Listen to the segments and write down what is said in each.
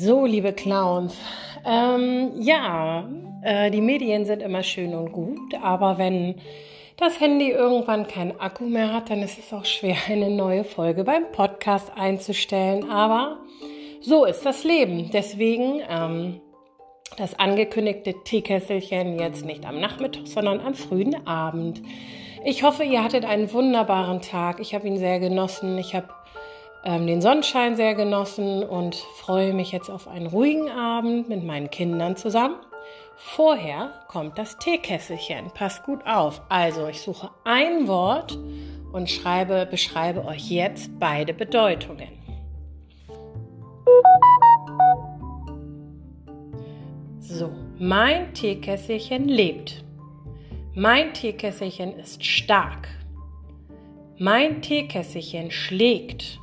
So, liebe Clowns, ähm, ja, äh, die Medien sind immer schön und gut, aber wenn das Handy irgendwann keinen Akku mehr hat, dann ist es auch schwer, eine neue Folge beim Podcast einzustellen. Aber so ist das Leben. Deswegen ähm, das angekündigte Teekesselchen jetzt nicht am Nachmittag, sondern am frühen Abend. Ich hoffe, ihr hattet einen wunderbaren Tag. Ich habe ihn sehr genossen. Ich habe ähm, den Sonnenschein sehr genossen und freue mich jetzt auf einen ruhigen Abend mit meinen Kindern zusammen. Vorher kommt das Teekesselchen. Passt gut auf. Also, ich suche ein Wort und schreibe, beschreibe euch jetzt beide Bedeutungen. So, mein Teekesselchen lebt. Mein Teekesselchen ist stark. Mein Teekesselchen schlägt.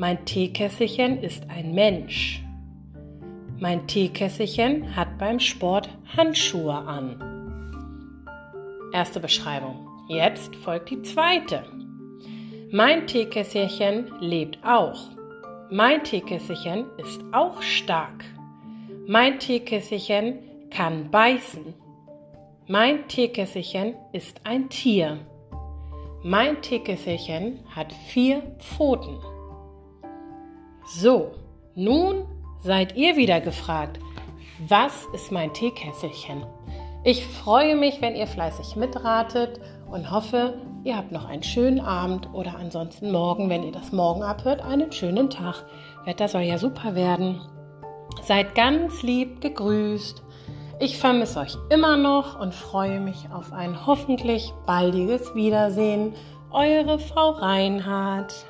Mein Teekesselchen ist ein Mensch. Mein Teekesselchen hat beim Sport Handschuhe an. Erste Beschreibung. Jetzt folgt die zweite. Mein Teekesselchen lebt auch. Mein Teekesselchen ist auch stark. Mein Teekesselchen kann beißen. Mein Teekesselchen ist ein Tier. Mein Teekesselchen hat vier Pfoten. So, nun seid ihr wieder gefragt. Was ist mein Teekesselchen? Ich freue mich, wenn ihr fleißig mitratet und hoffe, ihr habt noch einen schönen Abend oder ansonsten morgen, wenn ihr das morgen abhört, einen schönen Tag. Wetter soll ja super werden. Seid ganz lieb gegrüßt. Ich vermisse euch immer noch und freue mich auf ein hoffentlich baldiges Wiedersehen. Eure Frau Reinhardt.